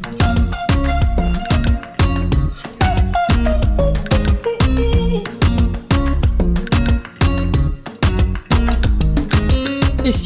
Thank you.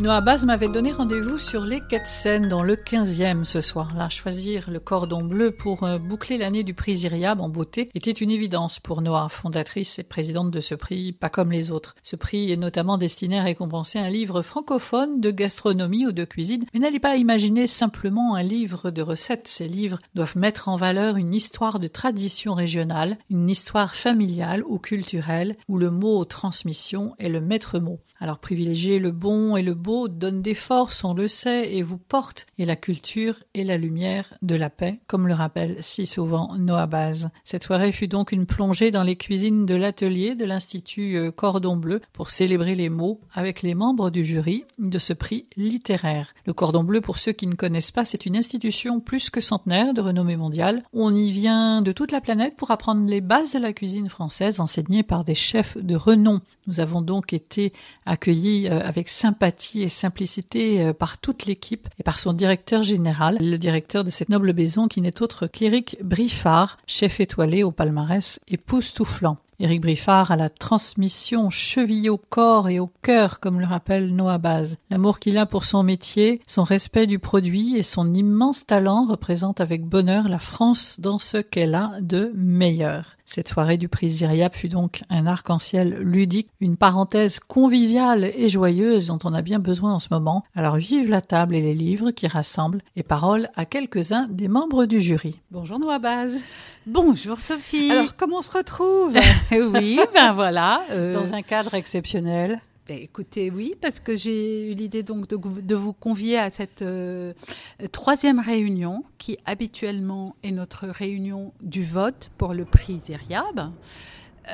Noah Baz m'avait donné rendez-vous sur les quais de Seine dans le 15e ce soir-là. Choisir le cordon bleu pour euh, boucler l'année du prix Iriab en beauté était une évidence pour Noah, fondatrice et présidente de ce prix, pas comme les autres. Ce prix est notamment destiné à récompenser un livre francophone de gastronomie ou de cuisine, mais n'allez pas imaginer simplement un livre de recettes. Ces livres doivent mettre en valeur une histoire de tradition régionale, une histoire familiale ou culturelle, où le mot transmission est le maître mot. Alors privilégier le bon et le donne des forces, on le sait, et vous porte, et la culture est la lumière de la paix, comme le rappelle si souvent Noah Baz. Cette soirée fut donc une plongée dans les cuisines de l'atelier de l'Institut euh, Cordon Bleu pour célébrer les mots avec les membres du jury de ce prix littéraire. Le Cordon Bleu, pour ceux qui ne connaissent pas, c'est une institution plus que centenaire de renommée mondiale. On y vient de toute la planète pour apprendre les bases de la cuisine française enseignées par des chefs de renom. Nous avons donc été accueilli euh, avec sympathie et simplicité euh, par toute l'équipe et par son directeur général, le directeur de cette noble maison qui n'est autre qu'Éric Briffard, chef étoilé au palmarès époustouflant. Éric Briffard a la transmission chevillée au corps et au cœur, comme le rappelle Noah Baz. L'amour qu'il a pour son métier, son respect du produit et son immense talent représentent avec bonheur la France dans ce qu'elle a de meilleur. Cette soirée du prix Zyriap fut donc un arc-en-ciel ludique, une parenthèse conviviale et joyeuse dont on a bien besoin en ce moment. Alors vive la table et les livres qui rassemblent et parole à quelques-uns des membres du jury. Bonjour Noah Baz. Bonjour Sophie. Alors comment on se retrouve? Oui, ben voilà. Euh, Dans un cadre exceptionnel. Ben, écoutez, oui, parce que j'ai eu l'idée donc de, vous convier à cette euh, troisième réunion qui habituellement est notre réunion du vote pour le prix Zériab.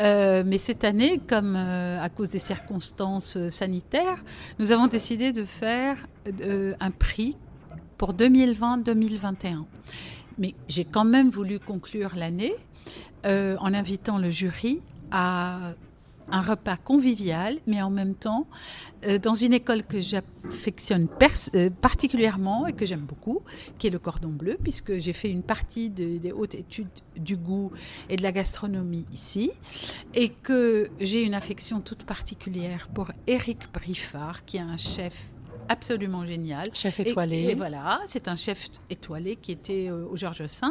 Euh, mais cette année, comme euh, à cause des circonstances sanitaires, nous avons décidé de faire un prix pour 2020-2021. Mais j'ai quand même voulu conclure l'année en invitant le jury à un repas convivial, mais en même temps, euh, dans une école que j'affectionne euh, particulièrement et que j'aime beaucoup, qui est le Cordon Bleu, puisque j'ai fait une partie des hautes études du goût et de la gastronomie ici, et que j'ai une affection toute particulière pour Éric Briffard, qui est un chef absolument génial. Chef étoilé. Et, voilà, c'est un chef étoilé qui était euh, au Georges V,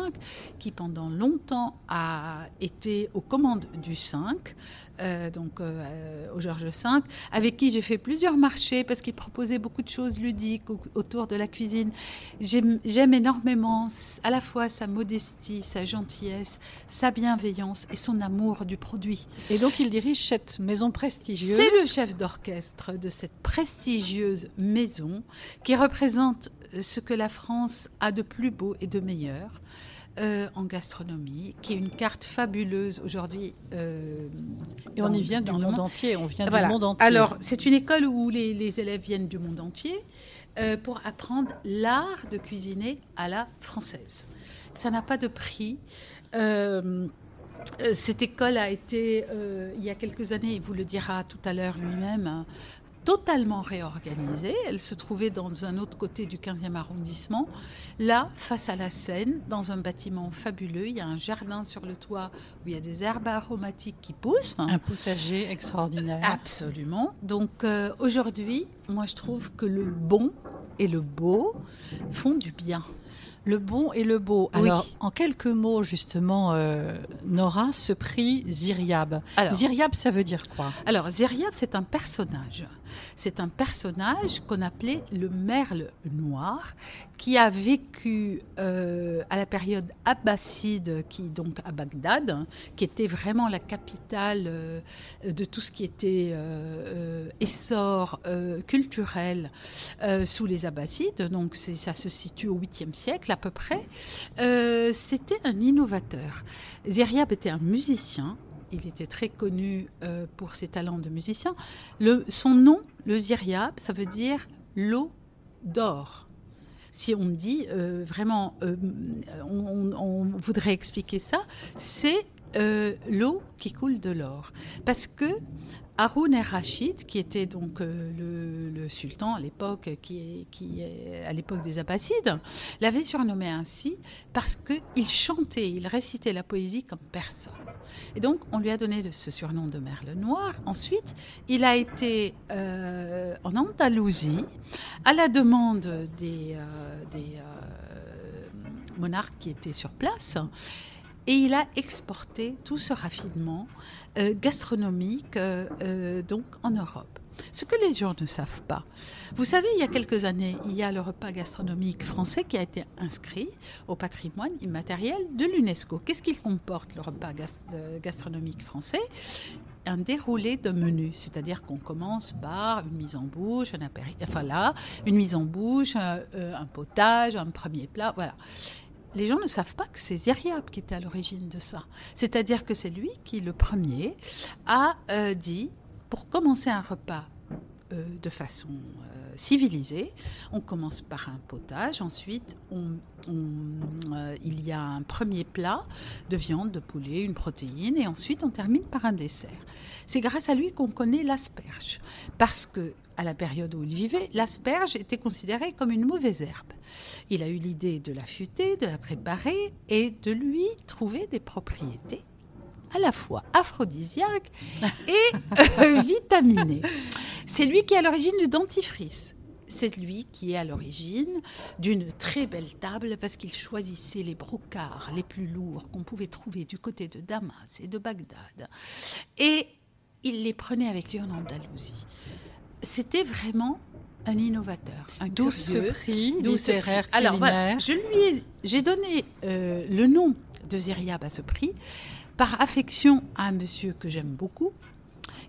qui pendant longtemps a été aux commandes du 5, euh, donc euh, au Georges V, avec qui j'ai fait plusieurs marchés parce qu'il proposait beaucoup de choses ludiques autour de la cuisine. J'aime énormément à la fois sa modestie, sa gentillesse, sa bienveillance et son amour du produit. Et donc il dirige cette maison prestigieuse. C'est le chef d'orchestre de cette prestigieuse maison qui représente ce que la France a de plus beau et de meilleur. Euh, en gastronomie, qui est une carte fabuleuse aujourd'hui. Euh, et on y vient du monde entier. On vient du monde entier. Alors, c'est une école où les, élèves viennent du monde entier euh, pour apprendre l'art de cuisiner à la française. Ça n'a pas de prix. cette école a été, il y a quelques années, il vous le dira tout à l'heure lui-même, totalement réorganisée. Elle se trouvait dans un autre côté du 15e arrondissement. Là, face à la Seine, dans un bâtiment fabuleux, il y a un jardin sur le toit où il y a des herbes aromatiques qui poussent. Un potager extraordinaire. Absolument. Donc euh, aujourd'hui, moi je trouve que le bon et le beau font du bien. Le bon et le beau. Oui. Alors, en quelques mots, justement, euh, Nora, ce prix Ziryab. Alors, Ziryab, ça veut dire quoi? Alors, Ziryab, c'est un personnage. C'est un personnage qu'on appelait le merle noir, qui a vécu euh, à la période abbasside, qui donc à Bagdad, hein, qui était vraiment la capitale euh, de tout ce qui était essor culturel sous les abbassides. Donc, ça se situe au 8e siècle à peu près. Euh, C'était un innovateur. Ziryab était un musicien il était très connu euh, pour ses talents de musicien. Le, son nom, le Ziryab, ça veut dire l'eau d'or. Si on dit euh, vraiment, on, voudrait expliquer ça, c'est l'eau qui coule de l'or. Parce que Haroun el-Rachid, qui était donc euh, le, sultan à l'époque, qui est, à l'époque des Abbassides, l'avait surnommé ainsi parce qu'il chantait, il récitait la poésie comme personne. Et donc, on lui a donné ce surnom de Merle Noir. Ensuite, il a été euh, en Andalousie, à la demande des, des euh, monarques qui étaient sur place. Et il a exporté tout ce raffinement euh, gastronomique euh, euh, donc en Europe. Ce que les gens ne savent pas. Vous savez, il y a quelques années, il y a le repas gastronomique français qui a été inscrit au patrimoine immatériel de l'UNESCO. Qu'est-ce qu'il comporte, le repas gas- gastronomique français? Un déroulé de menu, c'est-à-dire qu'on commence par une mise en bouche, un enfin là, une mise en bouche, un, un potage, un premier plat, voilà. Les gens ne savent pas que c'est Ziryab qui était à l'origine de ça. C'est-à-dire que c'est lui qui, le premier, a euh, dit, pour commencer un repas euh, de façon euh, civilisée, on commence par un potage, ensuite il y a un premier plat de viande, de poulet, une protéine, et ensuite on termine par un dessert. C'est grâce à lui qu'on connaît l'asperge, parce que à la période où il vivait, l'asperge était considérée comme une mauvaise herbe. Il a eu l'idée de l'affûter, de la préparer et de lui trouver des propriétés à la fois aphrodisiaques et euh, vitaminées. C'est lui qui est à l'origine du dentifrice. C'est lui qui est à l'origine d'une très belle table parce qu'il choisissait les brocards les plus lourds qu'on pouvait trouver du côté de Damas et de Bagdad. Et il les prenait avec lui en Andalousie. C'était vraiment un innovateur, un D'où ce prix littéraire. Alors voilà, je lui ai, j'ai donné euh, le nom de Ziryab à ce prix par affection à un monsieur que j'aime beaucoup,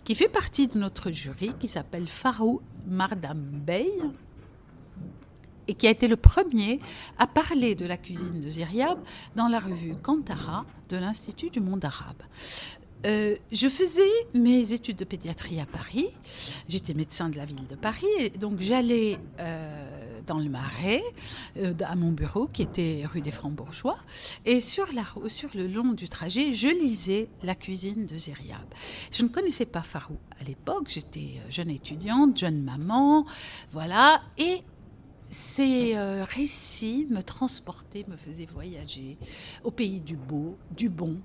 qui fait partie de notre jury, qui s'appelle Farou Mardam Bey, et qui a été le premier à parler de la cuisine de Ziryab dans la revue Kantara de l'Institut du monde arabe. Euh, je faisais mes études de pédiatrie à Paris. J'étais médecin de la ville de Paris. Et donc j'allais euh, dans le Marais, euh, à mon bureau qui était rue des Francs-Bourgeois. Et sur, le long du trajet, je lisais la cuisine de Ziryab. Je ne connaissais pas Farou à l'époque. J'étais jeune étudiante, jeune maman. Voilà. Et ces récits me transportaient, me faisaient voyager au pays du beau, du bon.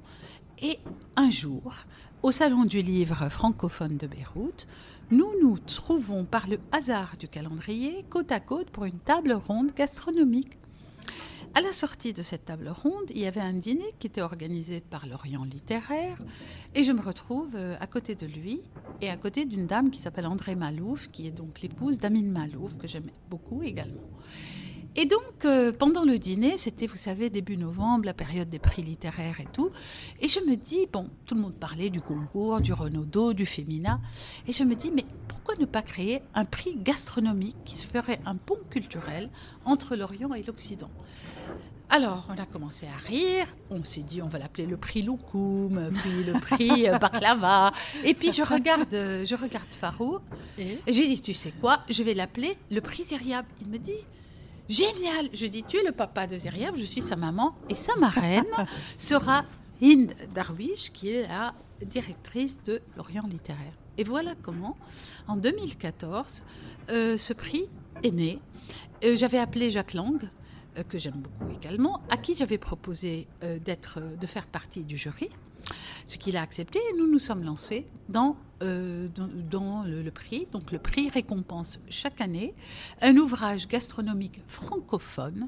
Et un jour, au Salon du livre francophone de Beyrouth, nous nous trouvons par le hasard du calendrier côte à côte pour une table ronde gastronomique. À la sortie de cette table ronde, il y avait un dîner qui était organisé par l'Orient littéraire et je me retrouve euh, à côté de lui et à côté d'une dame qui s'appelle André Malouf, qui est donc l'épouse d'Amine Malouf, que j'aime beaucoup également. Et donc, euh, pendant le dîner, c'était, vous savez, début novembre, la période des prix littéraires et tout. Et je me dis, bon, tout le monde parlait du concours, du Renaudot, du Femina. Et je me dis, mais pourquoi ne pas créer un prix gastronomique qui se ferait un pont culturel entre l'Orient et l'Occident? Alors, on a commencé à rire. On s'est dit, on va l'appeler le prix Loukoum, puis le prix euh, Baklava. Et puis, je regarde, euh, je regarde Farou. Et? Et j'ai dit, tu sais quoi, je vais l'appeler le prix Ziryab. Il me dit, génial. Je dis, tu es le papa de Ziryab, je suis sa maman. Et sa marraine sera Hind Darwish, qui est la directrice de l'Orient littéraire. Et voilà comment, en 2014, euh, ce prix est né. Euh, J'avais appelé Jacques Lang, euh, que j'aime beaucoup également, à qui j'avais proposé d'être, de faire partie du jury, ce qu'il a accepté. Et nous nous sommes lancés dans euh, dans, le, prix. Donc le prix récompense chaque année un ouvrage gastronomique francophone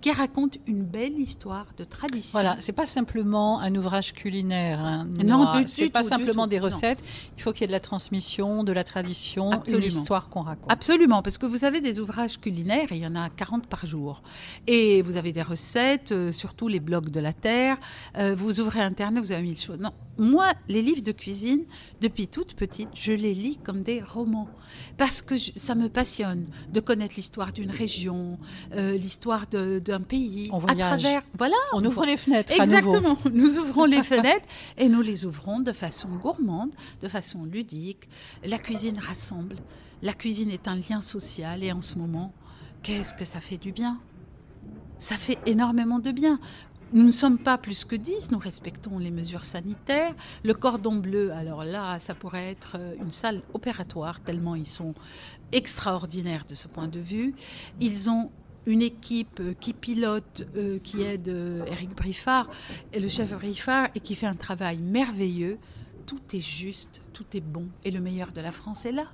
qui raconte une belle histoire de tradition. Voilà, c'est pas simplement un ouvrage culinaire. Hein, non, c'est pas simplement des recettes. Il faut qu'il y ait de la transmission, de la tradition, Absolument. une histoire qu'on raconte. Absolument, parce que vous avez des ouvrages culinaires, il y en a 40 par jour. Et vous avez des recettes, euh, surtout les blocs de la terre. Euh, vous ouvrez Internet, vous avez mille choses. Non, moi, les livres de cuisine, depuis toute petite, je les lis comme des romans. Parce que ça me passionne de connaître l'histoire d'une région, euh, l'histoire d'un pays. On voyage. À travers, voilà, on, ouvre les fenêtres. Exactement. Nous ouvrons les fenêtres et nous les ouvrons de façon gourmande, de façon ludique. La cuisine rassemble. La cuisine est un lien social et en ce moment, qu'est-ce que ça fait du bien? Ça fait énormément de bien. Nous ne sommes pas plus que 10, nous respectons les mesures sanitaires. Le cordon bleu, alors là, ça pourrait être euh, une salle opératoire, tellement ils sont extraordinaires de ce point de vue. Ils ont une équipe euh, qui pilote, euh, qui aide Eric Briffard, et le chef Briffard, et qui fait un travail merveilleux. Tout est juste, tout est bon, et le meilleur de la France est là.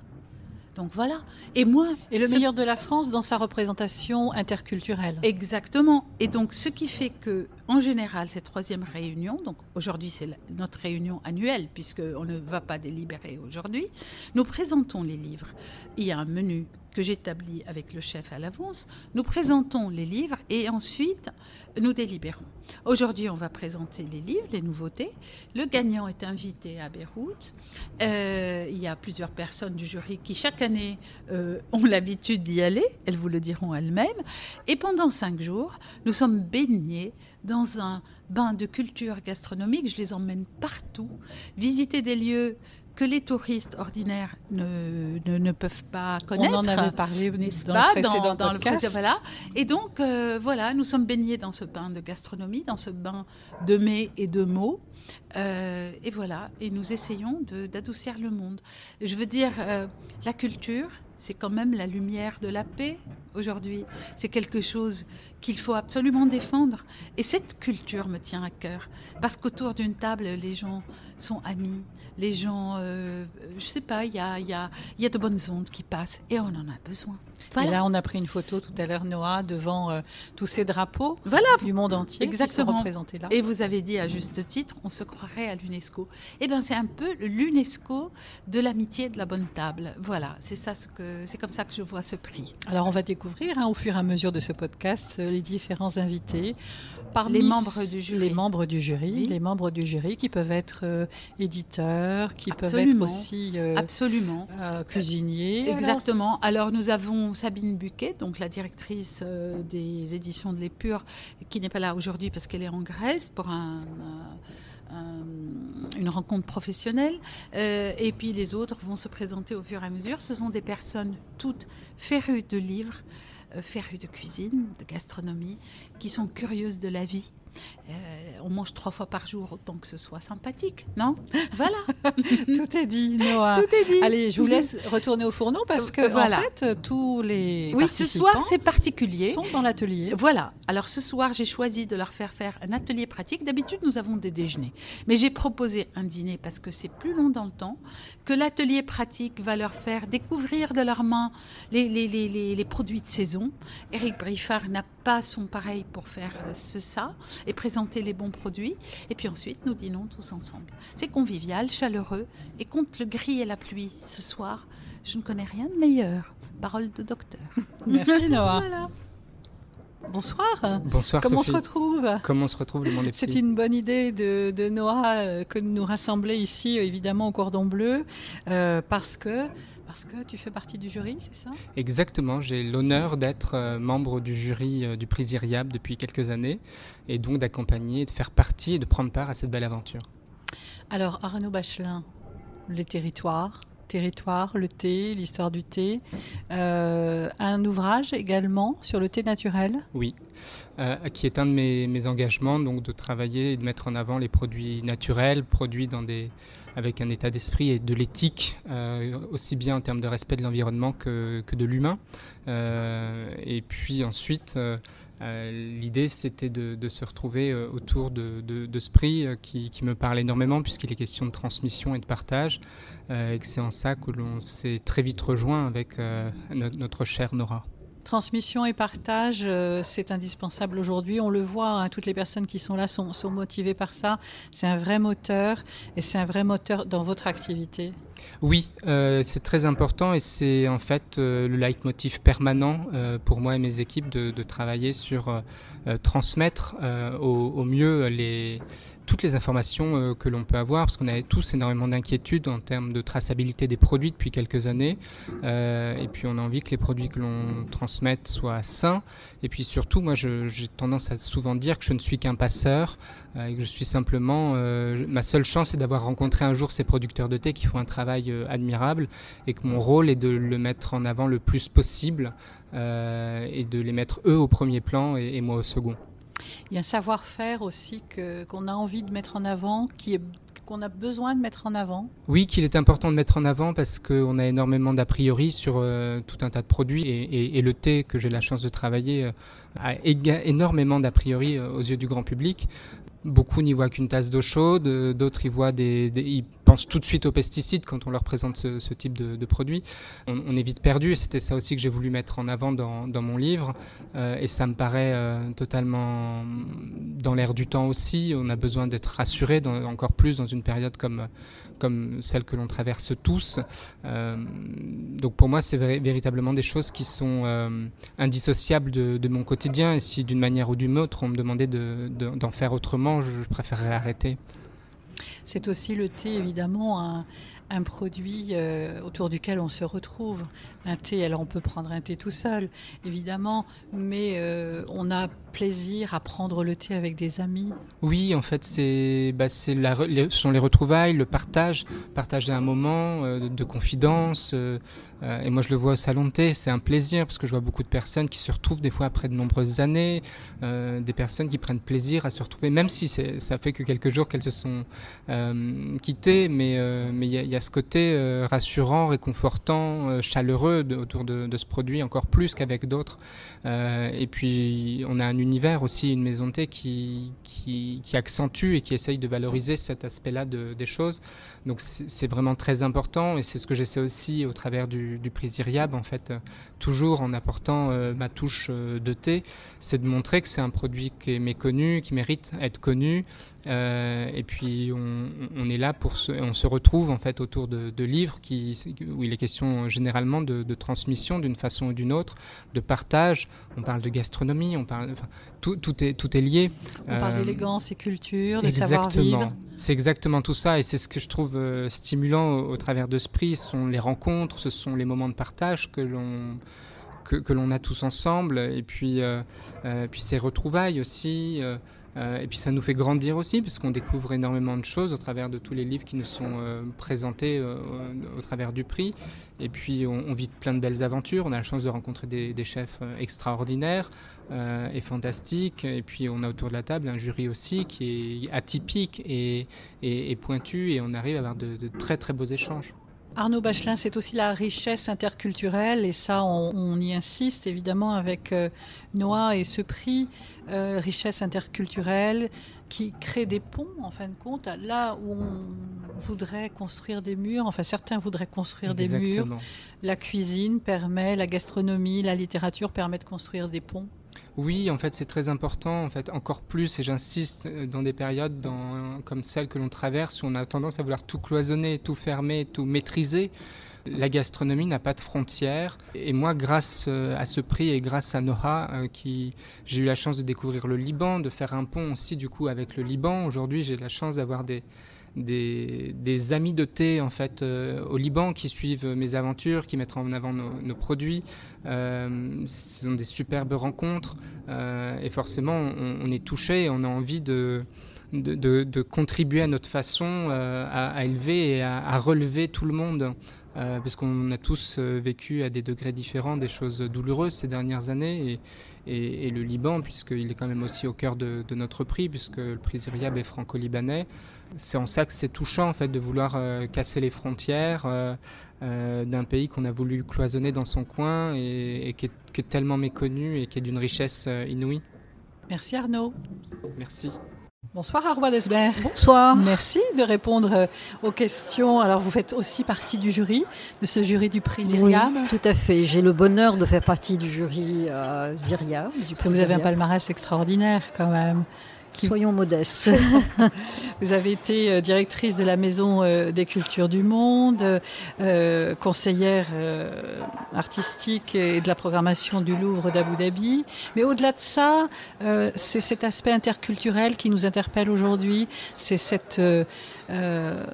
Donc voilà. Et moi. Et le meilleur de la France dans sa représentation interculturelle. Exactement. Et donc ce qui fait que, en général, cette troisième réunion, donc aujourd'hui c'est notre réunion annuelle, puisqu'on ne va pas délibérer aujourd'hui, nous présentons les livres. Il y a un menu que j'établis avec le chef à l'avance. Nous présentons les livres et ensuite nous délibérons. Aujourd'hui, on va présenter les livres, les nouveautés. Le gagnant est invité à Beyrouth. Euh, il y a plusieurs personnes du jury qui, chaque année, euh, ont l'habitude d'y aller. Elles vous le diront elles-mêmes. Et pendant cinq jours, nous sommes baignés dans un bain de culture gastronomique. Je les emmène partout, visiter des lieux que les touristes ordinaires ne, ne, peuvent pas connaître. On en avait parlé dans, pas, le précédent dans, le voilà. Et donc, euh, voilà, nous sommes baignés dans ce bain de gastronomie, dans ce bain de mets et de mots. Euh, et voilà, et nous essayons d'adoucir le monde. Je veux dire, euh, la culture, c'est quand même la lumière de la paix aujourd'hui. C'est quelque chose qu'il faut absolument défendre. Et cette culture me tient à cœur, parce qu'autour d'une table, les gens sont amis, les gens, euh, je sais pas, il y a, y, a, y a de bonnes ondes qui passent et on en a besoin. Et là, on a pris une photo tout à l'heure, Noah, devant euh, tous ces drapeaux du monde entier Exactement. qui sont représentés là. Et vous avez dit à juste titre, on se croirait à l'UNESCO. Eh bien, c'est un peu l'UNESCO de l'amitié de la bonne table. Voilà, c'est ça ce que c'est comme ça que je vois ce prix. Alors, on va découvrir hein, au fur et à mesure de ce podcast euh, les différents invités. Parmi les membres du jury. Les membres du jury, les membres du jury qui peuvent être euh, éditeurs, qui peuvent être aussi Absolument. cuisiniers. Exactement. Alors, nous avons Sabine Buquet, donc la directrice euh, des éditions de l'Épure, qui n'est pas là aujourd'hui parce qu'elle est en Grèce pour un, une rencontre professionnelle. Euh, et puis les autres vont se présenter au fur et à mesure. Ce sont des personnes toutes férues de livres, euh, férues de cuisine, de gastronomie, qui sont curieuses de la vie euh, on mange trois fois par jour, autant que ce soit sympathique, non? Voilà. Tout est dit, Noah. Tout est dit. Allez, je vous laisse retourner au fourneau parce que voilà. en fait, tous les oui, ce soir c'est particulier sont dans l'atelier. Voilà. Alors ce soir, j'ai choisi de leur faire faire un atelier pratique. D'habitude, nous avons des déjeuners, mais j'ai proposé un dîner parce que c'est plus long dans le temps. Que l'atelier pratique va leur faire découvrir de leurs mains les, les, les, les produits de saison. Eric Briffard n'a pas son pareil pour faire euh, ce ça et présenter les bons produits. Et puis ensuite, nous dînons tous ensemble. C'est convivial, chaleureux. Et contre le gris et la pluie ce soir, je ne connais rien de meilleur. Parole de docteur. Merci Noah. Bonsoir. Bonsoir. Comment on se retrouve? Comment on se retrouve le monde C'est une bonne idée de, de Noah euh, que de nous rassembler ici, évidemment, au cordon bleu, euh, parce que parce que tu fais partie du jury, c'est ça? Exactement, j'ai l'honneur d'être euh, membre du jury euh, du prix Iriab depuis quelques années et donc d'accompagner, de faire partie et de prendre part à cette belle aventure. Alors Arnaud Bachelin, les territoires, territoire, le thé, l'histoire du thé. Euh, un ouvrage également sur le thé naturel. Oui, qui est un de mes, mes, engagements, donc de travailler et de mettre en avant les produits naturels, produits dans des, avec un état d'esprit et de l'éthique, euh, aussi bien en termes de respect de l'environnement que, que, de l'humain. Euh, et puis ensuite, euh, L'idée, c'était de, se retrouver autour de, ce prix qui, me parle énormément, puisqu'il est question de transmission et de partage, et que c'est en ça que l'on s'est très vite rejoint avec notre, notre chère Nora. Transmission et partage, euh, c'est indispensable aujourd'hui. On le voit, hein, toutes les personnes qui sont là sont, motivées par ça. C'est un vrai moteur et c'est un vrai moteur dans votre activité. Oui, euh, c'est très important et c'est en fait euh, le leitmotiv permanent pour moi et mes équipes de, travailler sur transmettre au, mieux les, toutes les informations euh, que l'on peut avoir, parce qu'on avait tous énormément d'inquiétudes en termes de traçabilité des produits depuis quelques années. Euh, et puis on a envie que les produits que l'on transmette soient sains. Et puis surtout, moi j'ai tendance à souvent dire que je ne suis qu'un passeur euh, et que je suis simplement... ma seule chance est d'avoir rencontré un jour ces producteurs de thé qui font un travail admirable et que mon rôle est de le mettre en avant le plus possible et de les mettre eux au premier plan et moi au second. Il y a un savoir-faire aussi qu'on a envie de mettre en avant, qui est qu'on a besoin de mettre en avant Oui, qu'il est important de mettre en avant parce qu'on a énormément d'a priori sur euh, tout un tas de produits et, le thé que j'ai la chance de travailler euh, a énormément d'a priori euh, aux yeux du grand public. Beaucoup n'y voient qu'une tasse d'eau chaude, euh, d'autres y voient des, ils pensent tout de suite aux pesticides quand on leur présente ce, type de, produit. On, est vite perdu, c'était ça aussi que j'ai voulu mettre en avant dans, mon livre, euh, et ça me paraît euh, totalement dans l'air du temps aussi. On a besoin d'être rassuré, encore plus dans une période comme comme celle que l'on traverse tous. Euh, donc pour moi, c'est véritablement des choses qui sont euh, indissociables de, mon quotidien. Et si d'une manière ou d'une autre, on me demandait d'en faire autrement, je, préférerais arrêter. C'est aussi le thé, évidemment, un, un produit euh, autour duquel on se retrouve. Un thé, alors on peut prendre un thé tout seul, évidemment, mais euh, on a plaisir à prendre le thé avec des amis. Oui, en fait, c'est, bah, ce sont les retrouvailles, le partage, partager un moment euh, de confidence. et moi, je le vois au salon de thé, c'est un plaisir parce que je vois beaucoup de personnes qui se retrouvent des fois après de nombreuses années, des personnes qui prennent plaisir à se retrouver, même si ça fait que quelques jours qu'elles se sont quittées, mais mais il y a y a ce côté euh, rassurant, réconfortant, euh, autour de, ce produit, encore plus qu'avec d'autres. Euh, et puis, on a un univers aussi, une maison de thé qui, qui, accentue et qui essaye de valoriser cet aspect-là des choses. Donc, c'est vraiment très important et c'est ce que j'essaie aussi au travers du, prix en fait, toujours en apportant ma touche de thé, c'est de montrer que c'est un produit qui est méconnu, qui mérite d'être connu, euh, et puis on, est là pour se, on se retrouve en fait autour de, livres qui, où il est question généralement de, transmission d'une façon ou d'une autre, de partage. On parle de gastronomie, on parle, enfin, tout, tout, est, tout est lié. On parle euh, d'élégance et culture, de savoir-vivre. C'est exactement tout ça et c'est ce que je trouve euh, stimulant au, travers de ce prix. Ce sont les rencontres, ce sont les moments de partage que l'on que, l'on a tous ensemble et puis, puis ces retrouvailles aussi. Euh, et puis ça nous fait grandir aussi, parce qu'on découvre énormément de choses au travers de tous les livres qui nous sont euh, présentés euh, au travers du prix. Et puis on, vit plein de belles aventures. On a la chance de rencontrer des, chefs extraordinaires et fantastiques. Et puis on a autour de la table un jury aussi qui est atypique et, pointu. Et on arrive à avoir de, très très beaux échanges. Arnaud Bachelin, c'est aussi la richesse interculturelle et ça, on, y insiste évidemment avec Noah et ce prix. Euh, richesse interculturelle qui crée des ponts en fin de compte là où on voudrait construire des murs enfin certains voudraient construire des murs la cuisine permet la gastronomie la littérature permet de construire des ponts oui, en fait, c'est très important. En fait, encore plus, et j'insiste, euh, dans des périodes comme celle que l'on traverse, où on a tendance à vouloir tout cloisonner, tout fermer, tout maîtriser. La gastronomie n'a pas de frontières. Et moi, grâce euh, à ce prix et grâce à Noha, euh, qui j'ai eu la chance de découvrir le Liban, de faire un pont aussi du coup avec le Liban. Aujourd'hui, j'ai la chance d'avoir des, des, amis de thé en fait euh, au Liban qui suivent mes aventures, qui mettent en avant nos, produits. ce sont des superbes rencontres et forcément on, est touché, on a envie de de, contribuer à notre façon à, élever et à, relever tout le monde euh, parce qu'on a tous euh, vécu à des degrés différents des choses douloureuses ces dernières années. Et, le Liban, puisqu'il est quand même aussi au cœur de, notre prix, puisque le prix Iriab est franco-libanais. C'est en ça que c'est touchant en fait de vouloir euh, casser les frontières d'un pays qu'on a voulu cloisonner dans son coin et, qui, est, qui, est, tellement méconnu et qui est d'une richesse inouïe. Merci Arnaud. Merci. Bonsoir Arwa Desbert. Bonsoir. Merci de répondre euh, aux questions. Alors vous faites aussi partie du jury, de ce jury du prix Zyriam. Oui, tout à fait. J'ai le bonheur de faire partie du jury euh, vous avez un palmarès extraordinaire quand même. Soyons modestes. Vous avez été euh, directrice de la Maison euh, des Cultures du Monde, euh, conseillère artistique et de la programmation du Louvre d'Abu Dhabi. Mais au-delà de ça, c'est cet aspect interculturel qui nous interpelle aujourd'hui. C'est cette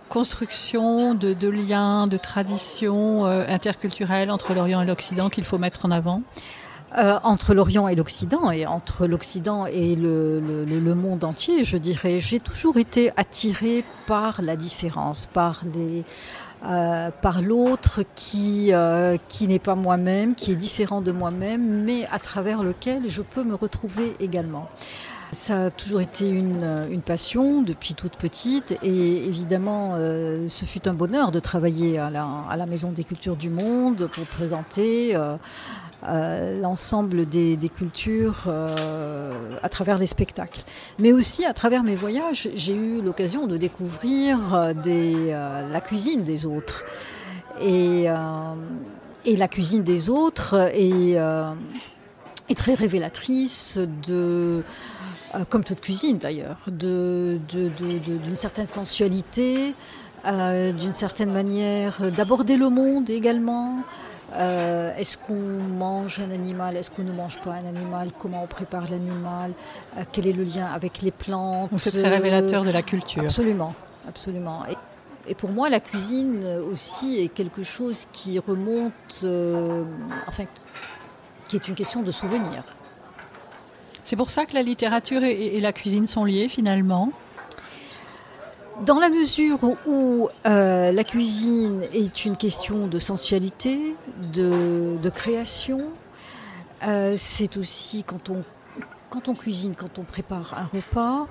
construction de, de, liens, de traditions interculturelles entre l'Orient et l'Occident qu'il faut mettre en avant. Euh, entre l'Orient et l'Occident, et entre l'Occident et le, le, le, monde entier, je dirais. J'ai toujours été attirée par la différence, par les, euh, par l'autre qui, euh, qui n'est pas moi-même, qui est différent de moi-même, mais à travers lequel je peux me retrouver également. Ça a toujours été une, une passion depuis toute petite et évidemment euh, ce fut un bonheur de travailler à la, à la, Maison des Cultures du Monde pour présenter euh, euh, l'ensemble des, cultures euh, à travers les spectacles. Mais aussi à travers mes voyages, j'ai eu l'occasion de découvrir euh, la cuisine des autres. Et, la cuisine des autres est, très révélatrice de comme toute cuisine d'ailleurs, d'une certaine sensualité, d'une certaine manière d'aborder le monde également, euh, est-ce qu'on mange un animal? Est-ce qu'on ne mange pas un animal? Comment on prépare l'animal? Euh, Quel est le lien avec les plantes? C'est très révélateur de la culture. Absolument, absolument. Et, et, pour moi, la cuisine aussi est quelque chose qui remonte, euh, enfin, qui, qui, est une question de souvenir. C'est pour ça que la littérature et, et la cuisine sont liées finalement dans la mesure où euh, la cuisine est une question de sensualité, de, de création, euh, c'est aussi quand on, quand on cuisine, quand on prépare un repas,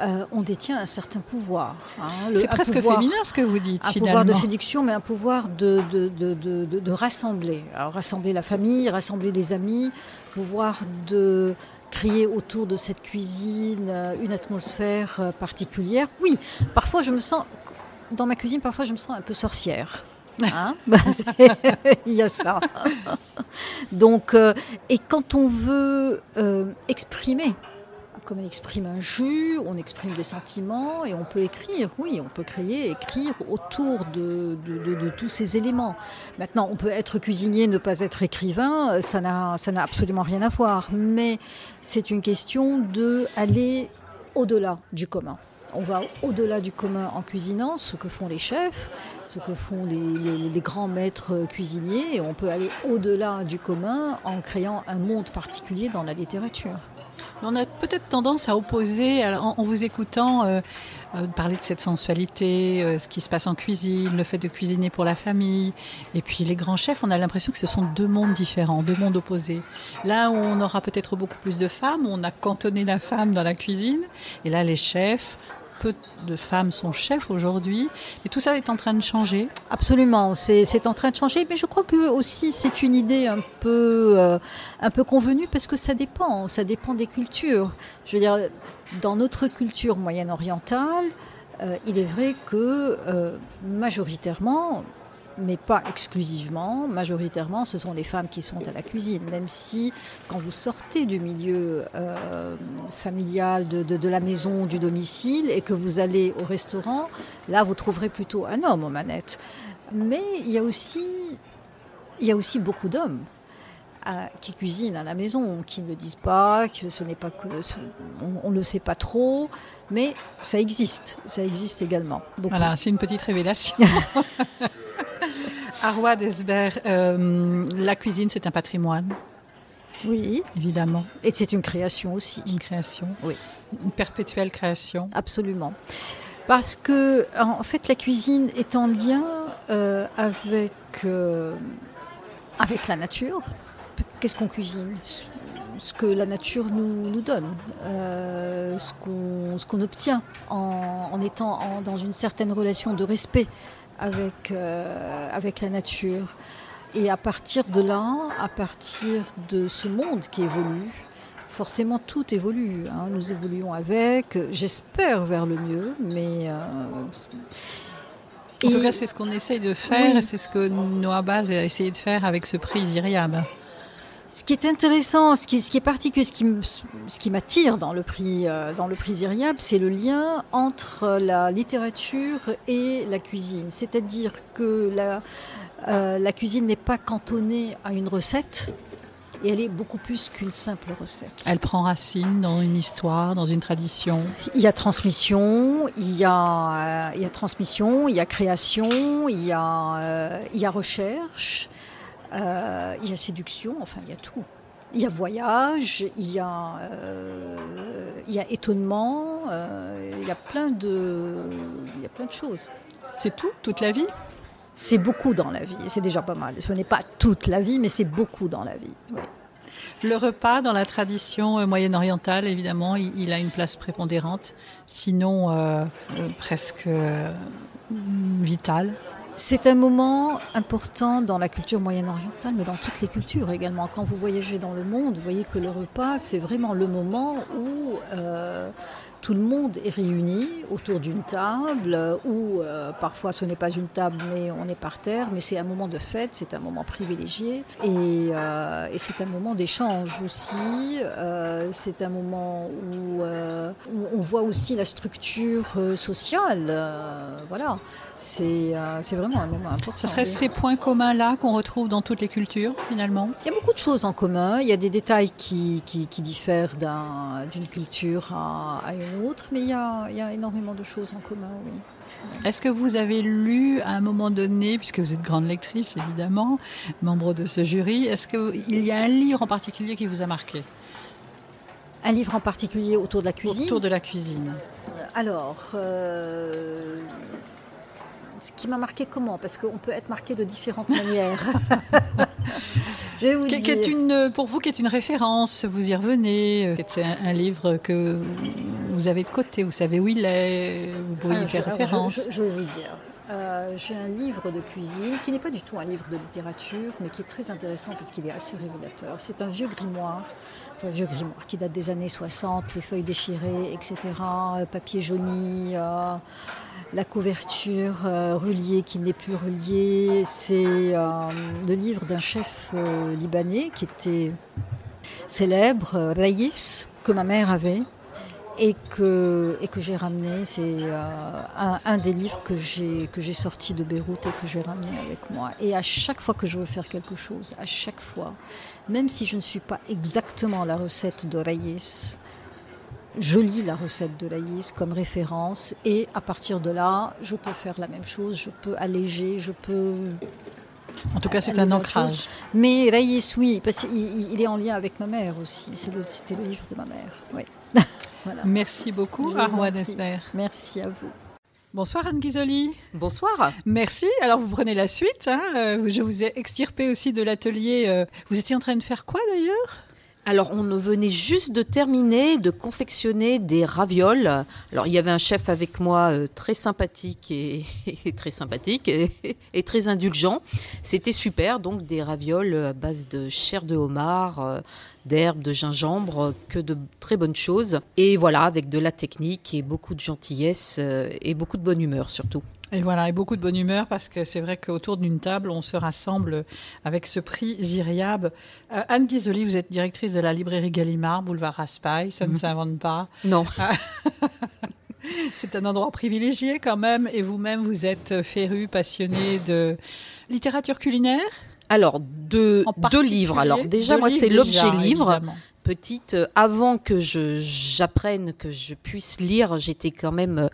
euh, on détient un certain pouvoir. Hein, c'est presque pouvoir, féminin ce que vous dites. Un finalement. pouvoir de séduction, mais un pouvoir de, de, de, de, rassembler. Alors rassembler la famille, rassembler les amis, pouvoir de créer autour de cette cuisine euh, une atmosphère euh, particulière. Oui, parfois je me sens, dans ma cuisine, parfois je me sens un peu sorcière. Hein Il y a ça. Donc, euh, et quand on veut euh, exprimer comme on exprime un jus, on exprime des sentiments et on peut écrire, oui, on peut créer, écrire autour de, tous ces éléments. Maintenant, on peut être cuisinier, ne pas être écrivain, ça n'a absolument rien à voir, mais c'est une question de aller au-delà du commun. On va au-delà du commun en cuisinant, ce que font les chefs, ce que font les, les, les grands maîtres cuisiniers, et on peut aller au-delà du commun en créant un monde particulier dans la littérature. On a peut-être tendance à opposer, en, vous écoutant, euh, euh, parler de cette sensualité, euh, ce qui se passe en cuisine, le fait de cuisiner pour la famille, et puis les grands chefs, on a l'impression que ce sont deux mondes différents, deux mondes opposés. Là où on aura peut-être beaucoup plus de femmes, on a cantonné la femme dans la cuisine, et là les chefs peu de femmes sont chefs aujourd'hui. Et tout ça est en train de changer. Absolument, c'est en train de changer. Mais je crois que aussi c'est une idée un peu, euh, un peu convenue parce que ça dépend. Ça dépend des cultures. Je veux dire, dans notre culture moyenne-orientale, euh, il est vrai que euh, majoritairement, mais pas exclusivement. Majoritairement, ce sont les femmes qui sont à la cuisine, même si quand vous sortez du milieu euh, familial, de, de, de, la maison, du domicile, et que vous allez au restaurant, là, vous trouverez plutôt un homme aux manettes. Mais il y a aussi, il y a aussi beaucoup d'hommes qui cuisinent à la maison, qui ne disent pas, que ce n'est pas que on, ne le sait pas trop, mais ça existe, ça existe également. Beaucoup. Voilà, c'est une petite révélation. Arwa Desbert, euh, la cuisine, c'est un patrimoine. Oui, évidemment. Et c'est une création aussi. Une création. Oui. Une perpétuelle création. Absolument. Parce que, en fait, la cuisine est en lien euh, avec, euh, avec la nature. Qu'est-ce qu'on cuisine? Ce que la nature nous, nous donne, euh, ce qu'on qu obtient en, en étant en, dans une certaine relation de respect avec, euh, avec la nature. Et à partir de là, à partir de ce monde qui évolue, forcément tout évolue. Hein. Nous évoluons avec, j'espère vers le mieux, mais. Euh, en tout cas, c'est ce qu'on essaye de faire, c'est ce que Noah Baz a essayé de faire avec ce prix Zyriab. Ce qui est intéressant, ce qui, ce qui est particulier, ce qui, ce qui m'attire dans le prix, euh, dans le prix c'est le lien entre la littérature et la cuisine. C'est-à-dire que la, euh, la cuisine n'est pas cantonnée à une recette, et elle est beaucoup plus qu'une simple recette. Elle prend racine dans une histoire, dans une tradition. Il y a transmission, il y a, euh, il y a transmission, il y a création, il y a, il y a recherche. Euh, il y a séduction, enfin il y a tout. Il y a voyage, il y a, euh, il y a étonnement, euh, il, y a plein de, il y a plein de choses. C'est tout, toute la vie? C'est beaucoup dans la vie, c'est déjà pas mal. Ce n'est pas toute la vie, mais c'est beaucoup dans la vie. Le repas dans la tradition moyen-orientale, évidemment, il, a une place prépondérante, sinon presque vitale. C'est un moment important dans la culture moyenne-orientale, mais dans toutes les cultures également. Quand vous voyagez dans le monde, vous voyez que le repas, c'est vraiment le moment où euh, tout le monde est réuni autour d'une table, ou euh, parfois ce n'est pas une table, mais on est par terre, mais c'est un moment de fête, c'est un moment privilégié, et, euh, c'est un moment d'échange aussi. c'est un moment où, où, on voit aussi la structure sociale. voilà. Euh, c'est vraiment un moment important. Ce serait ces points communs-là qu'on retrouve dans toutes les cultures, finalement? Il y a beaucoup de choses en commun. Il y a des détails qui, qui, diffèrent d'une culture à, une autre, mais il y, a, il y, a, énormément de choses en commun, oui. Est-ce que vous avez lu à un moment donné, puisque vous êtes grande lectrice évidemment, membre de ce jury, est-ce qu'il y a un livre en particulier qui vous a marqué? Un livre en particulier autour de la cuisine? Autour de la cuisine. Alors, euh, ce qui m'a marqué comment? Parce qu'on peut être marqué de différentes manières. Je vais vous dire. Est une, pour vous, qui est une référence Vous y revenez euh, C'est un, livre que vous avez de côté, vous savez où il est, vous pourriez y faire référence. Je, vais vous dire. Euh, j'ai un livre de cuisine qui n'est pas du tout un livre de littérature, mais qui est très intéressant parce qu'il est assez révélateur. C'est un vieux grimoire, un vieux grimoire qui date des années 60, les feuilles déchirées, etc., euh, papier jauni la couverture euh, reliée qui n'est plus reliée. C'est euh, le livre d'un chef euh, libanais qui était célèbre, Raïs, que ma mère avait et que, j'ai ramené. C'est un, des livres que j'ai, que sorti de Beyrouth et que j'ai ramené avec moi. Et à chaque fois que je veux faire quelque chose, à chaque fois, même si je ne suis pas exactement la recette de Raïs, je lis la recette de Laïs comme référence et à partir de là, je peux faire la même chose, je peux alléger, je peux... En tout cas, c'est un ancrage. Mais Laïs, oui, parce qu'il est en lien avec ma mère aussi. C'était le, livre de ma mère. Oui. Merci beaucoup, Arwan Esmer. Merci à vous. Bonsoir Anne Ghisoli. Bonsoir. Merci. Alors vous prenez la suite. Hein. Euh, je vous ai extirpé aussi de l'atelier. Euh, vous étiez en train de faire quoi d'ailleurs? Alors, on venait juste de terminer de confectionner des ravioles. Alors, il y avait un chef avec moi euh, très sympathique et, très sympathique et, très indulgent. C'était super. Donc, des ravioles à base de chair de homard, euh, d'herbes, de gingembre, que de très bonnes choses. Et voilà, avec de la technique et beaucoup de gentillesse euh, et beaucoup de bonne humeur surtout. Et voilà, et beaucoup de bonne humeur parce que c'est vrai qu'autour d'une table, on se rassemble avec ce prix Zyriab. Euh, Anne Ghisoli, vous êtes directrice de la librairie Gallimard, boulevard Raspail, ça ne mhm. s'invente pas. Non. c'est un endroit privilégié quand même, et vous-même, vous êtes féru, passionné de littérature culinaire? Alors, deux, deux livres. Alors, déjà, moi, c'est l'objet livre. Petite, euh, avant que j'apprenne, que je puisse lire, j'étais quand même euh,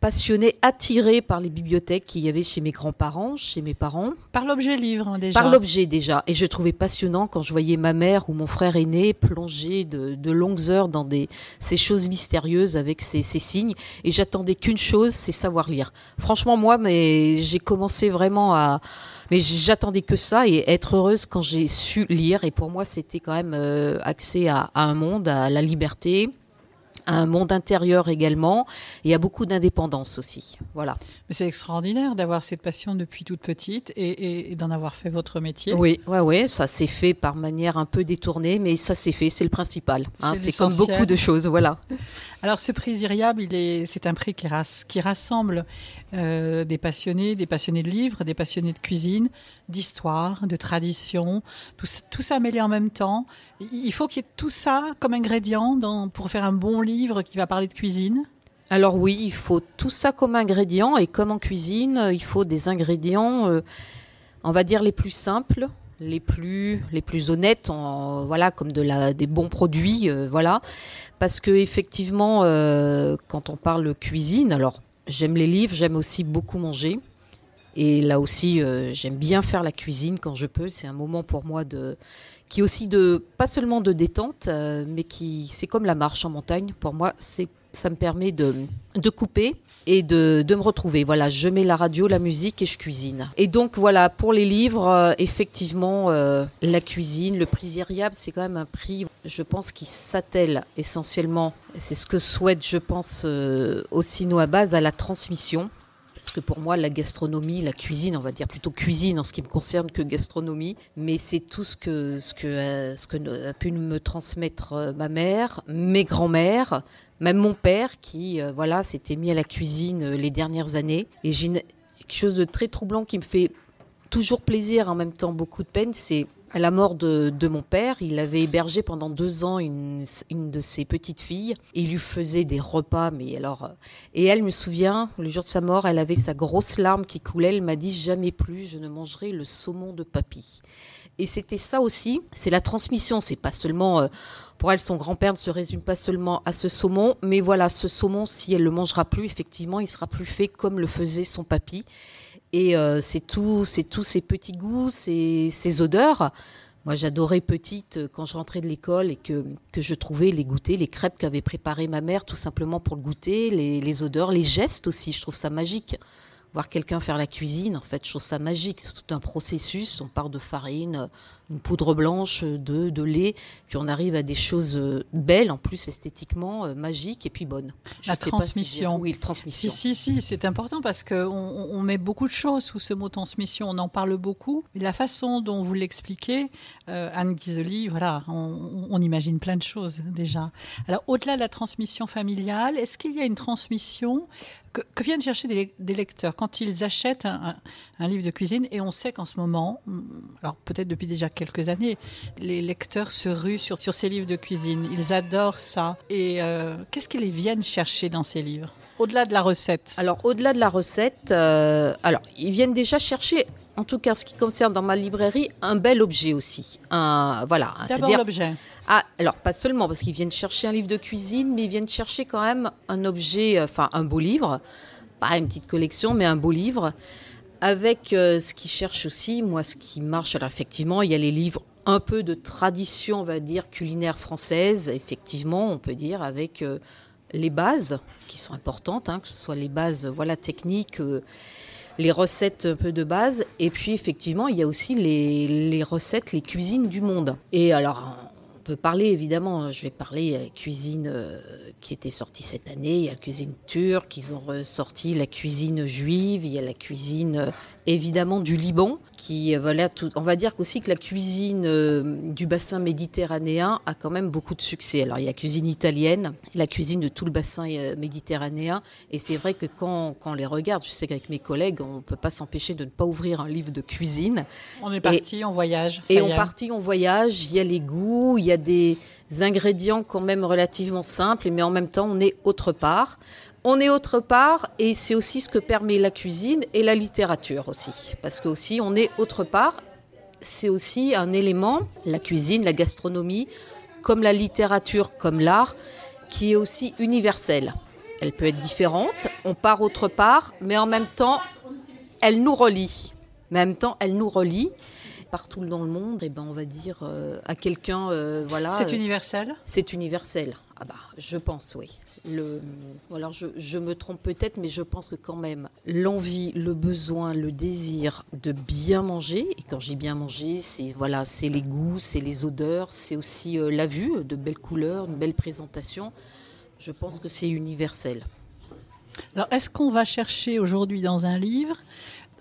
passionnée, attirée par les bibliothèques qu'il y avait chez mes grands-parents, chez mes parents. Par l'objet livre hein, déjà. Par l'objet déjà. Et je trouvais passionnant quand je voyais ma mère ou mon frère aîné plonger de, longues heures dans des, ces choses mystérieuses avec ces, signes. Et j'attendais qu'une chose, c'est savoir lire. Franchement, moi, mais j'ai commencé vraiment à... Mais j'attendais que ça et être heureuse quand j'ai su lire. Et pour moi, c'était quand même euh, accès à, à un monde, à la liberté à un monde intérieur également et à beaucoup d'indépendance aussi. Voilà. Mais c'est extraordinaire d'avoir cette passion depuis toute petite et, d'en avoir fait votre métier. Oui, ouais, ouais, ça s'est fait par manière un peu détournée, mais ça s'est fait, c'est le principal. Hein, c'est comme beaucoup de choses, voilà. Alors ce prix Iriab, c'est un prix qui, qui rassemble euh, des passionnés, des passionnés de livres, des passionnés de cuisine, d'histoire, de tradition. Tout ça, tout ça mêlé en même temps. Il faut qu'il y ait tout ça comme ingrédient dans, pour faire un bon livre qui va parler de cuisine. Alors oui, il faut tout ça comme ingrédient et comme en cuisine, il faut des ingrédients, euh, on va dire les plus simples, les plus honnêtes, voilà comme de la des bons produits, euh, voilà parce que effectivement, euh, quand on parle cuisine, alors j'aime les livres, j'aime aussi beaucoup manger. Et là aussi, euh, j'aime bien faire la cuisine quand je peux. C'est un moment pour moi qui est aussi de, pas seulement de détente, euh, mais qui, c'est comme la marche en montagne. Pour moi, ça me permet de, de couper et de, de, me retrouver. Voilà, je mets la radio, la musique et je cuisine. Et donc voilà, pour les livres, euh, effectivement, la cuisine, le prix Iriab, c'est quand même un prix, je pense, qui s'attelle essentiellement, c'est ce que souhaite, je pense, euh, aussi nous à base, à la transmission. Parce que pour moi, la gastronomie, la cuisine, on va dire plutôt cuisine en ce qui me concerne que gastronomie, mais c'est tout ce que, ce que, ce que a pu me transmettre ma mère, mes grands-mères, même mon père qui euh, voilà s'était mis à la cuisine euh, les dernières années. Et j'ai quelque chose de très troublant qui me fait toujours plaisir, en même temps beaucoup de peine, c'est à la mort de, mon père, il avait hébergé pendant deux ans une, de ses petites filles et il lui faisait des repas. Mais alors, euh, et elle me souvient, le jour de sa mort, elle avait sa grosse larme qui coulait. Elle m'a dit jamais plus je ne mangerai le saumon de papy. Et c'était ça aussi, c'est la transmission. C'est pas seulement pour elle, son grand-père ne se résume pas seulement à ce saumon, mais voilà, ce saumon, si elle le mangera plus, effectivement, il sera plus fait comme le faisait son papy. Et euh, c'est tout, c'est tous ces petits goûts, ces, odeurs. Moi, j'adorais petite euh, quand je rentrais de l'école et que, que je trouvais les goûters, les crêpes qu'avait préparées ma mère, tout simplement pour le goûter, les, les odeurs, les gestes aussi. Je trouve ça magique voir quelqu'un faire la cuisine, en fait, je trouve ça magique. C'est tout un processus. On part de farine, une poudre blanche, de, de lait, puis on arrive à des choses euh, belles, en plus esthétiquement euh, magiques et puis bonnes. la transmission. oui, la transmission. Si, si, si, c'est important parce qu'on on met beaucoup de choses sous ce mot transmission. On en parle beaucoup. Mais la façon dont vous l'expliquez, euh, Anne Guizoli, voilà, on, on, imagine plein de choses déjà. Alors, au-delà de la transmission familiale, est-ce qu'il y a une transmission que, viennent chercher des, lecteurs? Quand ils achètent un, livre de cuisine et on sait qu'en ce moment, mm, alors peut-être depuis déjà quelques années, les lecteurs se ruent sur, sur ces livres de cuisine. Ils adorent ça. Et euh, qu'est-ce qu'ils viennent chercher dans ces livres? Au-delà de la recette Alors, au-delà de la recette, euh, alors ils viennent déjà chercher, en tout cas, ce qui concerne dans ma librairie, un bel objet aussi. Un, voilà, D'abord l'objet. Ah, alors pas seulement parce qu'ils viennent chercher un livre de cuisine, mais ils viennent chercher quand même un objet, euh, enfin un beau livre, pas une petite collection, mais un beau livre. Avec euh, ce qu'ils cherchent aussi, moi, ce qui marche, alors effectivement, il y a les livres un peu de tradition, on va dire, culinaire française, effectivement, on peut dire, avec euh, les bases qui sont importantes, hein, que ce soit les bases voilà, techniques, les recettes un peu de base, et puis effectivement, il y a aussi les, les recettes, les cuisines du monde. Et alors, peut parler évidemment, je vais parler la cuisine euh, qui était sortie cette année, il y a la cuisine turque, ils ont ressorti la cuisine juive, il y a la cuisine euh, évidemment du Liban, qui euh, voilà, tout, on va dire aussi que la cuisine euh, du bassin méditerranéen a quand même beaucoup de succès. Alors il y a la cuisine italienne, la cuisine de tout le bassin euh, méditerranéen, et c'est vrai que quand, quand, on les regarde, je sais qu'avec mes collègues, on ne peut pas s'empêcher de ne pas ouvrir un livre de cuisine. On est parti, on voyage. et on est parti, on voyage, il y a les goûts, il y a des ingrédients quand même relativement simples, mais en même temps on est autre part. On est autre part et c'est aussi ce que permet la cuisine et la littérature aussi. Parce que aussi on est autre part, c'est aussi un élément, la cuisine, la gastronomie, comme la littérature, comme l'art, qui est aussi universelle. Elle peut être différente, on part autre part, mais en même temps, elle nous relie. En même temps, elle nous relie partout dans le monde, et eh ben on va dire euh, à quelqu'un, euh, voilà. C'est universel? C'est universel. Ah bah, je pense, oui alors je, me trompe peut-être, mais je pense que quand même l'envie, le besoin, le désir de bien manger, et quand j'ai bien manger, c'est voilà, c'est les goûts, c'est les odeurs, c'est aussi euh, la vue, de belles couleurs, une belle présentation. Je pense que c'est universel. Alors, est-ce qu'on va chercher aujourd'hui dans un livre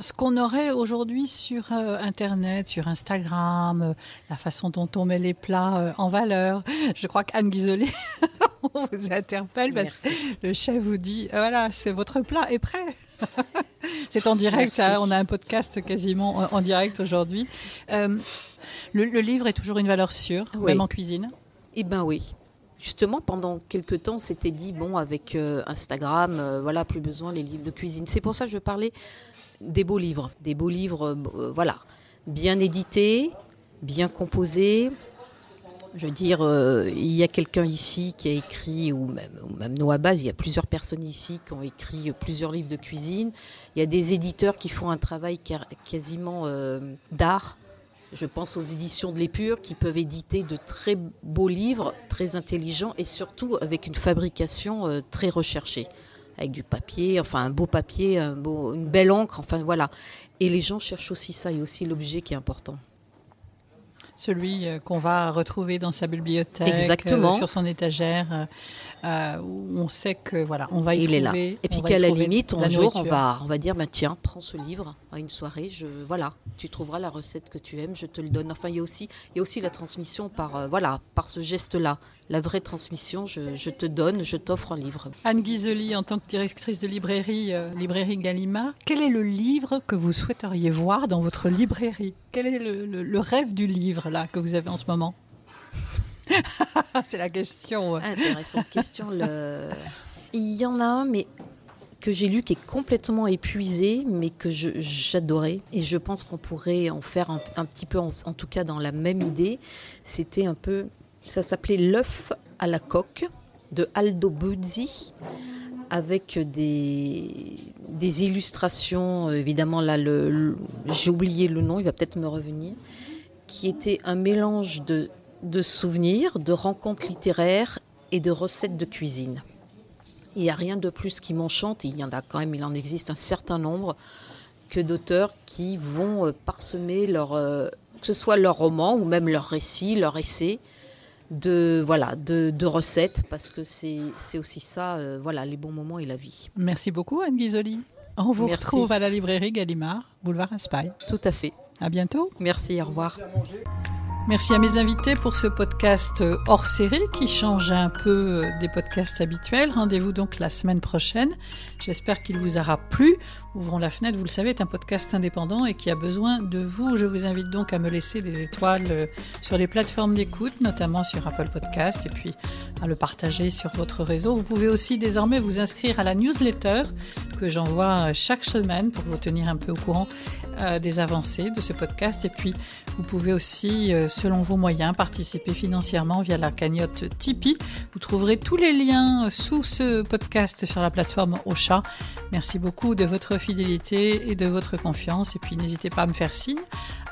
ce qu'on aurait aujourd'hui sur euh, Internet, sur Instagram, euh, la façon dont on met les plats en valeur? Je crois qu'Anne Guizolet, on vous interpelle parce que le chef vous dit, voilà, c'est votre plat est prêt. c'est en direct, on a un podcast quasiment en, direct aujourd'hui. Le, livre est toujours une valeur sûre, même en cuisine Eh bien oui, Justement, pendant quelques temps, c'était dit, bon, avec Instagram, voilà, plus besoin les livres de cuisine. C'est pour ça que je parlais des beaux livres, des beaux livres, euh, voilà, bien édités, bien composés. Je veux dire, euh, il y a quelqu'un ici qui a écrit, ou même, ou même Baz, il y a plusieurs personnes ici qui ont écrit plusieurs livres de cuisine. Il y a des éditeurs qui font un travail quasiment euh, d'art. Je pense aux éditions de l'Épure qui peuvent éditer de très beaux livres, très intelligents et surtout avec une fabrication très recherchée avec du papier, enfin un beau papier, une belle encre, enfin voilà. Et les gens cherchent aussi ça, a aussi l'objet qui est important celui euh, qu'on va retrouver dans sa bibliothèque, Exactement. Euh, sur son étagère, euh, où on sait que voilà, on va y Il trouver. Est là. Et puis qu'à la limite, un jour, on va, on va dire, bah, tiens, prends ce livre à une soirée, je, voilà, tu trouveras la recette que tu aimes, je te le donne. Enfin, il y a aussi, il y a aussi la transmission par, voilà, par ce geste-là. La vraie transmission, je, te donne, je t'offre un livre. Anne Guizoli, en tant que directrice de librairie, librairie Gallimard, quel est le livre que vous souhaiteriez voir dans votre librairie? Quel est le rêve du livre là que vous avez en ce moment? C'est la question. Intéressante question. Le... Il y en a un, mais que j'ai lu qui est complètement épuisé, mais que j'adorais. Et je pense qu'on pourrait en faire un, petit peu, en, tout cas dans la même idée. C'était un peu. Ça s'appelait L'œuf à la coque de Aldo Buzzi avec des, illustrations. Évidemment, là, j'ai oublié le nom, il va peut-être me revenir qui était un mélange de, de souvenirs, de rencontres littéraires et de recettes de cuisine. Il n'y a rien de plus qui m'enchante, il y en a quand même, il en existe un certain nombre, que d'auteurs qui vont euh, parsemer leur, euh, que ce soit leur roman ou même leur récit, leur essai, de voilà de, recettes parce que c'est aussi ça euh, voilà les bons moments et la vie. Merci beaucoup Anne Guizoli. On vous retrouve à la librairie Gallimard, boulevard Raspail. Tout à fait. À bientôt. Merci, au revoir. Merci à mes invités pour ce podcast hors série qui change un peu euh, des podcasts habituels. Rendez-vous donc la semaine prochaine. J'espère qu'il vous aura plu. Ouvrons la fenêtre, vous le savez, est un podcast indépendant et qui a besoin de vous. Je vous invite donc à me laisser des étoiles euh, sur les plateformes d'écoute, notamment sur Apple Podcast, et puis à le partager sur votre réseau. Vous pouvez aussi désormais vous inscrire à la newsletter que j'envoie euh, chaque semaine pour vous tenir un peu au courant des avancées de ce podcast. Et puis, vous pouvez aussi, euh, selon vos moyens, participer financièrement via la cagnotte Tipeee. Vous trouverez tous les liens sous ce podcast sur la plateforme Ocha. Merci beaucoup de votre fidélité et de votre confiance. Et puis, n'hésitez pas à me faire signe,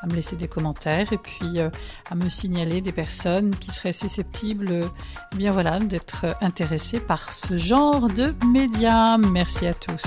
à me laisser des commentaires et puis euh, à me signaler des personnes qui seraient susceptibles, eh bien voilà, d'être intéressées par ce genre de médias. Merci à tous.